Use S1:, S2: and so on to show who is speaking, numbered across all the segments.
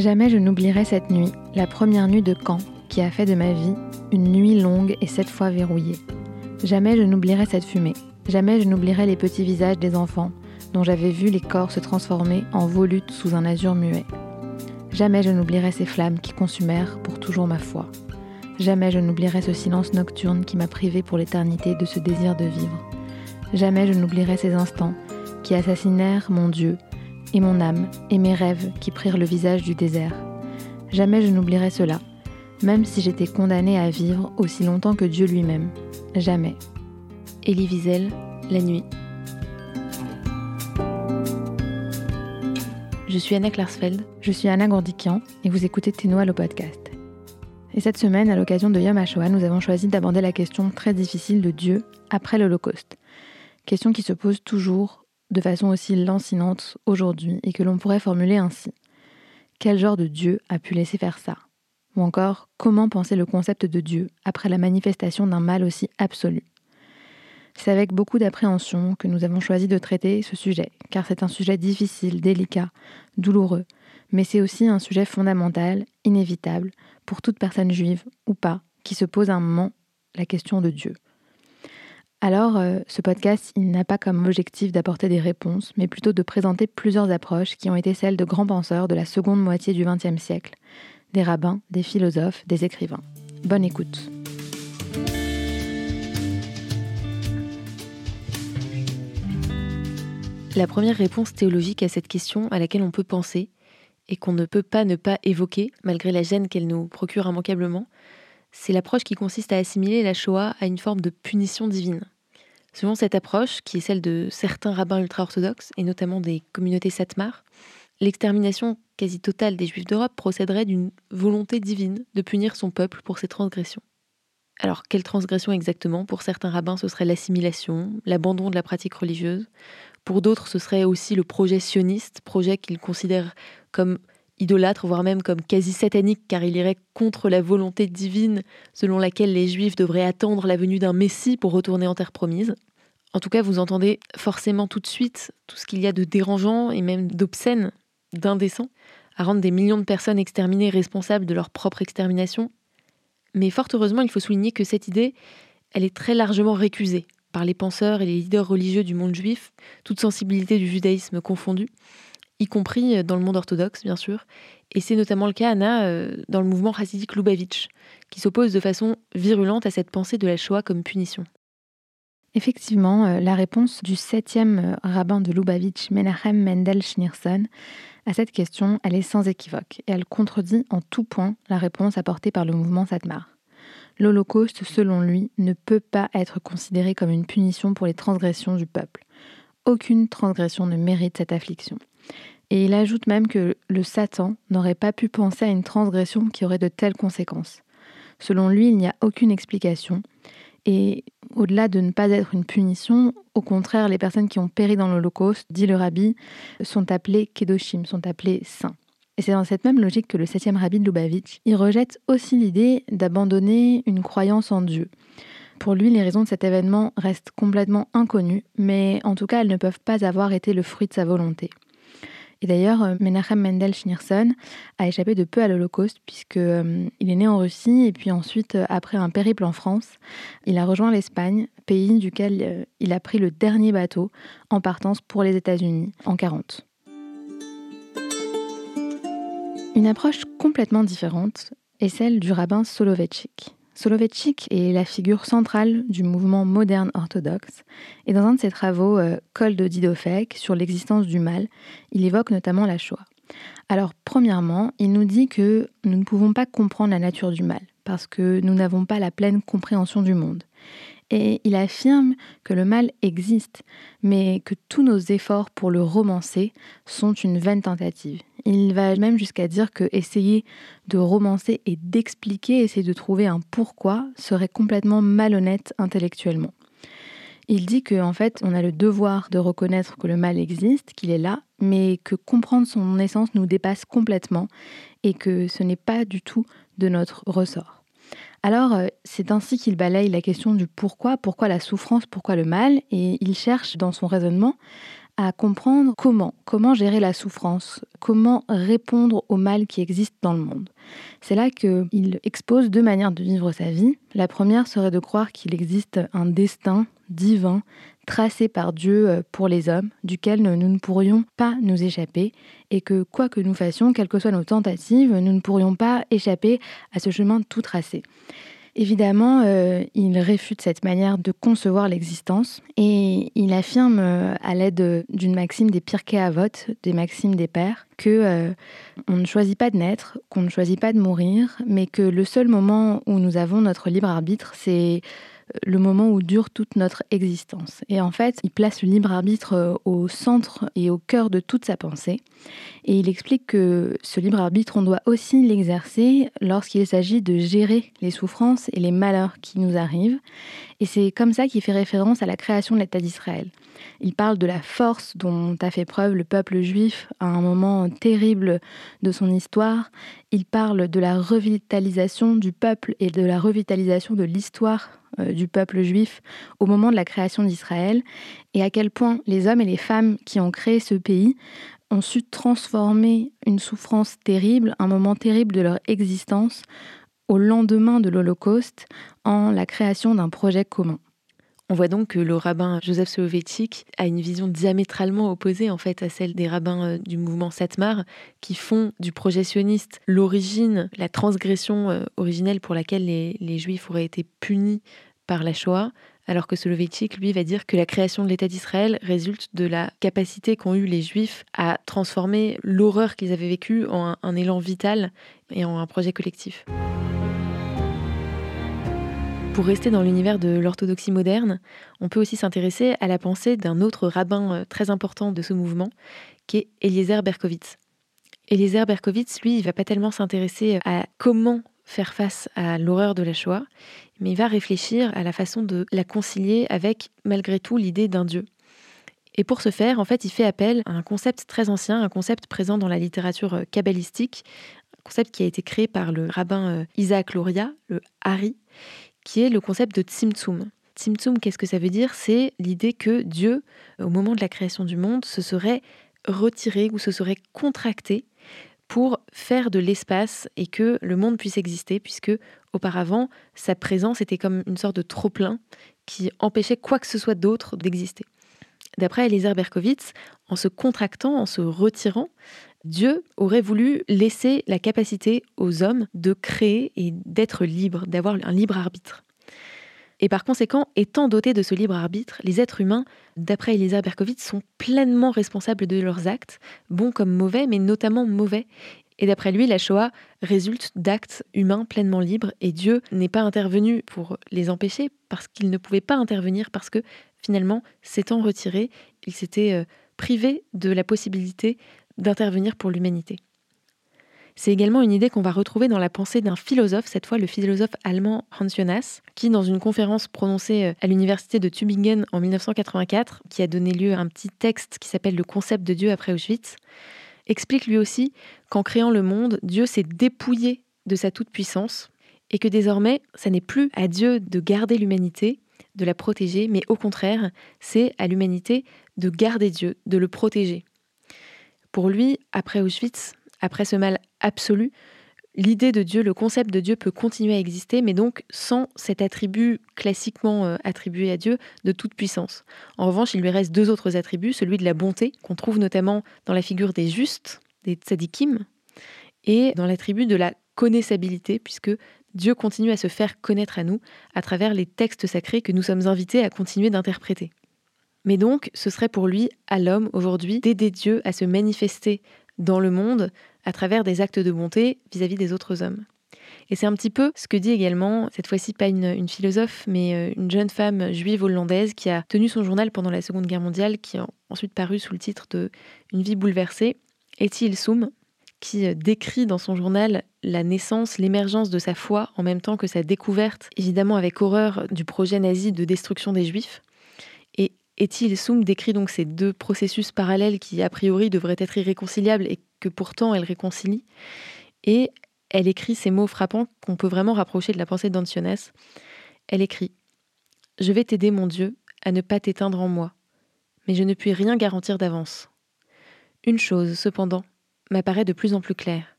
S1: Jamais je n'oublierai cette nuit, la première nuit de camp qui a fait de ma vie une nuit longue et cette fois verrouillée. Jamais je n'oublierai cette fumée. Jamais je n'oublierai les petits visages des enfants dont j'avais vu les corps se transformer en volutes sous un azur muet. Jamais je n'oublierai ces flammes qui consumèrent pour toujours ma foi. Jamais je n'oublierai ce silence nocturne qui m'a privé pour l'éternité de ce désir de vivre. Jamais je n'oublierai ces instants qui assassinèrent mon Dieu et mon âme et mes rêves qui prirent le visage du désert. Jamais je n'oublierai cela, même si j'étais condamnée à vivre aussi longtemps que Dieu lui-même. Jamais. Elie Wiesel, La nuit. Je suis Anna Klarsfeld. Je suis Anna Gourdikian et vous écoutez Ténoa le podcast. Et cette semaine, à l'occasion de Yom HaShoah, nous avons choisi d'aborder la question très difficile de Dieu après l'Holocauste. Question qui se pose toujours de façon aussi lancinante aujourd'hui et que l'on pourrait formuler ainsi. Quel genre de Dieu a pu laisser faire ça? Ou encore, comment penser le concept de Dieu après la manifestation d'un mal aussi absolu? C'est avec beaucoup d'appréhension que nous avons choisi de traiter ce sujet, car c'est un sujet difficile, délicat, douloureux, mais c'est aussi un sujet fondamental, inévitable, pour toute personne juive ou pas, qui se pose un moment la question de Dieu. Alors, euh, ce podcast, il n'a pas comme objectif d'apporter des réponses, mais plutôt de présenter plusieurs approches qui ont été celles de grands penseurs de la seconde moitié du XXe siècle, des rabbins, des philosophes, des écrivains. Bonne écoute. La première réponse théologique à cette question à laquelle on peut penser, et qu'on ne peut pas ne pas évoquer, malgré la gêne qu'elle nous procure immanquablement, c'est l'approche qui consiste à assimiler la Shoah à une forme de punition divine. Selon cette approche, qui est celle de certains rabbins ultra-orthodoxes, et notamment des communautés Satmar, l'extermination quasi totale des Juifs d'Europe procéderait d'une volonté divine de punir son peuple pour ses transgressions. Alors, quelle transgression exactement? Pour certains rabbins, ce serait l'assimilation, l'abandon de la pratique religieuse. Pour d'autres, ce serait aussi le projet sioniste, projet qu'ils considèrent comme idolâtre, voire même comme quasi satanique, car il irait contre la volonté divine selon laquelle les Juifs devraient attendre la venue d'un Messie pour retourner en terre promise. En tout cas, vous entendez forcément tout de suite tout ce qu'il y a de dérangeant et même d'obscène, d'indécent, à rendre des millions de personnes exterminées responsables de leur propre extermination. Mais fort heureusement, il faut souligner que cette idée, elle est très largement récusée par les penseurs et les leaders religieux du monde juif, toute sensibilité du judaïsme confondue y compris euh, dans le monde orthodoxe, bien sûr. Et c'est notamment le cas, Anna, euh, dans le mouvement chassidique Lubavitch, qui s'oppose de façon virulente à cette pensée de la Shoah comme punition. Effectivement, euh, la réponse du septième rabbin de Lubavitch, Menachem Mendel Schneerson, à cette question, elle est sans équivoque et elle contredit en tout point la réponse apportée par le mouvement Satmar. L'Holocauste, selon lui, ne peut pas être considéré comme une punition pour les transgressions du peuple. Aucune transgression ne mérite cette affliction. Et il ajoute même que le Satan n'aurait pas pu penser à une transgression qui aurait de telles conséquences. Selon lui, il n'y a aucune explication. Et au-delà de ne pas être une punition, au contraire, les personnes qui ont péri dans l'Holocauste, dit le rabbi, sont appelées Kedoshim, sont appelées saints. Et c'est dans cette même logique que le septième rabbi de Lubavitch, il rejette aussi l'idée d'abandonner une croyance en Dieu. Pour lui, les raisons de cet événement restent complètement inconnues, mais en tout cas, elles ne peuvent pas avoir été le fruit de sa volonté. Et d'ailleurs, euh, Menachem Mendel Schneerson a échappé de peu à l'Holocauste puisqu'il euh, est né en Russie et puis ensuite, euh, après un périple en France, il a rejoint l'Espagne, pays duquel il a pris le dernier bateau en partance pour les États-Unis en 40. Une approche complètement différente est celle du rabbin Soloveitchik. Soloveitchik est la figure centrale du mouvement moderne orthodoxe, et dans un de ses travaux, euh, Col de Didofek, sur l'existence du mal, il évoque notamment la Shoah. Alors, premièrement, il nous dit que nous ne pouvons pas comprendre la nature du mal, parce que nous n'avons pas la pleine compréhension du monde. Et il affirme que le mal existe, mais que tous nos efforts pour le romancer sont une vaine tentative. Il va même jusqu'à dire que essayer de romancer et d'expliquer, essayer de trouver un pourquoi serait complètement malhonnête intellectuellement. Il dit qu'en en fait, on a le devoir de reconnaître que le mal existe, qu'il est là, mais que comprendre son essence nous dépasse complètement et que ce n'est pas du tout de notre ressort. Alors, euh, c'est ainsi qu'il balaye la question du pourquoi, pourquoi la souffrance, pourquoi le mal, et il cherche dans son raisonnement à comprendre comment, comment gérer la souffrance, comment répondre au mal qui existe dans le monde. C'est là qu'il expose deux manières de vivre sa vie. La première serait de croire qu'il existe un destin divin tracé par Dieu euh, pour les hommes, duquel nous ne pourrions pas nous échapper, et que quoi que nous fassions, quelles que soient nos tentatives, nous ne pourrions pas échapper à ce chemin tout tracé. Évidemment, euh, il réfute cette manière de concevoir l'existence et il affirme euh, à l'aide d'une maxime des Pirkei Avot, des maximes des pères, que on ne choisit pas de naître, qu'on ne choisit pas de mourir, mais que le seul moment où nous avons notre libre arbitre, c'est le moment où dure toute notre existence. Et en fait, il place le libre arbitre euh, au centre et au cœur de toute sa pensée. Et il explique que ce libre arbitre, on doit aussi l'exercer lorsqu'il s'agit de gérer les souffrances et les malheurs qui nous arrivent. Et c'est comme ça qu'il fait référence à la création de l'État d'Israël. Il parle de la force dont a fait preuve le peuple juif à un moment terrible de son histoire. Il parle de la revitalisation du peuple et de la revitalisation de l'histoire du peuple juif au moment de la création d'Israël et à quel point les hommes et les femmes qui ont créé ce pays ont su transformer une souffrance terrible, un moment terrible de leur existence, au lendemain de l'Holocauste, en la création d'un projet commun.
S2: On voit donc que le rabbin Joseph Soloveitchik a une vision diamétralement opposée en fait à celle des rabbins euh, du mouvement Satmar qui font du projet l'origine, la transgression euh, originelle pour laquelle les, les Juifs auraient été punis par la Shoah, alors que Soloveitchik, lui, va dire que la création de l'État d'Israël résulte de la capacité qu'ont eu les Juifs à transformer l'horreur qu'ils avaient vécue en un, élan vital et en un projet collectif. Pour rester dans l'univers de l'orthodoxie moderne, on peut aussi s'intéresser à la pensée d'un autre rabbin euh, très important de ce mouvement, qui est Eliezer Berkovitz. Eliezer Berkovitz, lui, il va pas tellement s'intéresser à comment faire face à l'horreur de la Shoah, mais il va réfléchir à la façon de la concilier avec, malgré tout, l'idée d'un Dieu. Et pour ce faire, en fait, il fait appel à un concept très ancien, un concept présent dans la littérature euh, kabbalistique, un concept qui a été créé par le rabbin euh, Isaac Luria, le Hari, qui est le concept de Tzimtzum. Tzimtzum, qu'est-ce que ça veut dire? C'est l'idée que Dieu, au moment de la création du monde, se serait retiré ou se serait contracté pour faire de l'espace et que le monde puisse exister, puisque auparavant, sa présence était comme une sorte de trop-plein qui empêchait quoi que ce soit d'autre d'exister. D'après Eliezer Berkovitz, en se contractant, en se retirant, Dieu aurait voulu laisser la capacité aux hommes de créer et d'être libres, d'avoir un libre arbitre. Et par conséquent, étant dotés de ce libre arbitre, les êtres humains, d'après Elisa Berkovitz, sont pleinement responsables de leurs actes, bons comme mauvais, mais notamment mauvais. Et d'après lui, la Shoah résulte d'actes humains pleinement libres et Dieu n'est pas intervenu pour les empêcher parce qu'il ne pouvait pas intervenir parce que finalement, s'étant retiré, il s'était euh, privé de la possibilité d'intervenir pour l'humanité. C'est également une idée qu'on va retrouver dans la pensée d'un philosophe, cette fois le philosophe allemand Hans Jonas, qui, dans une conférence prononcée euh, à l'université de Tübingen en 1984, qui a donné lieu à un petit texte qui s'appelle Le concept de Dieu après Auschwitz, explique lui aussi qu'en créant le monde, Dieu s'est dépouillé de sa toute-puissance et que désormais, ça n'est plus à Dieu de garder l'humanité, de la protéger, mais au contraire, c'est à l'humanité de garder Dieu, de le protéger. Pour lui, après Auschwitz, après ce mal absolu, l'idée de Dieu, le concept de Dieu peut continuer à exister, mais donc sans cet attribut classiquement euh, attribué à Dieu de toute puissance. En revanche, il lui reste deux autres attributs, celui de la bonté, qu'on trouve notamment dans la figure des justes, des tzadikim, et dans l'attribut de la connaissabilité, puisque Dieu continue à se faire connaître à nous à travers les textes sacrés que nous sommes invités à continuer d'interpréter. Mais donc, ce serait pour lui, à l'homme, aujourd'hui, d'aider Dieu à se manifester dans le monde à travers des actes de bonté vis-à-vis des autres hommes. Et c'est un petit peu ce que dit également, cette fois-ci pas une, philosophe, mais euh, une jeune femme juive hollandaise qui a tenu son journal pendant la Seconde Guerre mondiale, qui a ensuite paru sous le titre de Une vie bouleversée, Etty Soum, qui euh, décrit dans son journal la naissance, l'émergence de sa foi en même temps que sa découverte, évidemment avec horreur, du projet nazi de destruction des juifs. Et Etty Soum décrit donc ces deux processus parallèles qui, a priori, devraient être irréconciliables et que pourtant elle réconcilie. Et elle écrit ces mots frappants qu'on peut vraiment rapprocher de la pensée d'Ancionès. Elle écrit Je vais t'aider, mon Dieu, à ne pas t'éteindre en moi. mais je ne puis rien garantir d'avance. Une chose, cependant, m'apparaît de plus en plus claire.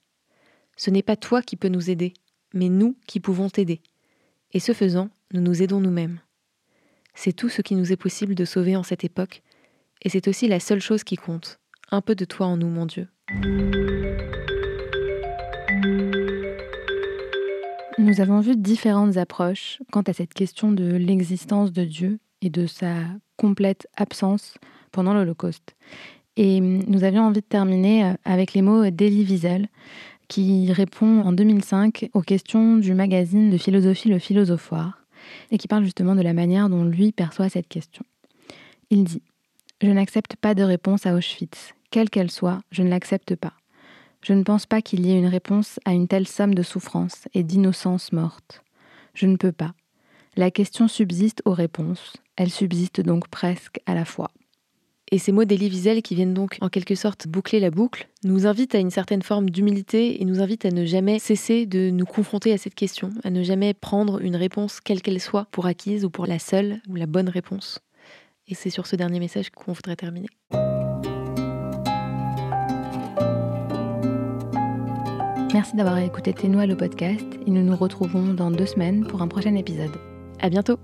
S2: Ce n'est pas toi qui peux nous aider, mais nous qui pouvons t'aider. Et ce faisant, nous nous aidons nous-mêmes. C'est tout ce qui nous est possible de sauver en cette époque, et c'est aussi la seule chose qui compte. Un peu de toi en nous, mon Dieu.
S1: Nous avons vu différentes approches quant à cette question de l'existence de Dieu et de sa complète absence pendant l'Holocauste. Et nous avions envie de terminer euh, avec les mots d'Elie Wiesel, qui répond en 2005 aux questions du magazine de philosophie Le Philosophoire, et qui parle justement de la manière dont lui perçoit cette question. Il dit Je n'accepte pas de réponse à Auschwitz. Quelle qu'elle soit, je ne l'accepte pas. Je ne pense pas qu'il y ait une réponse à une telle somme de souffrance et d'innocence morte. Je ne peux pas. La question subsiste aux réponses. Elle subsiste donc presque à la fois.
S2: Et ces mots d'Elie Wiesel, qui viennent donc en quelque sorte boucler la boucle, nous invitent à une certaine forme d'humilité et nous invitent à ne jamais cesser de nous confronter à cette question, à ne jamais prendre une réponse quelle qu'elle soit pour acquise ou pour la seule ou la bonne réponse. Et c'est sur ce dernier message qu'on voudrait terminer.
S1: Merci d'avoir écouté Ténois le podcast et nous nous retrouvons dans deux semaines pour un prochain épisode.
S2: À bientôt!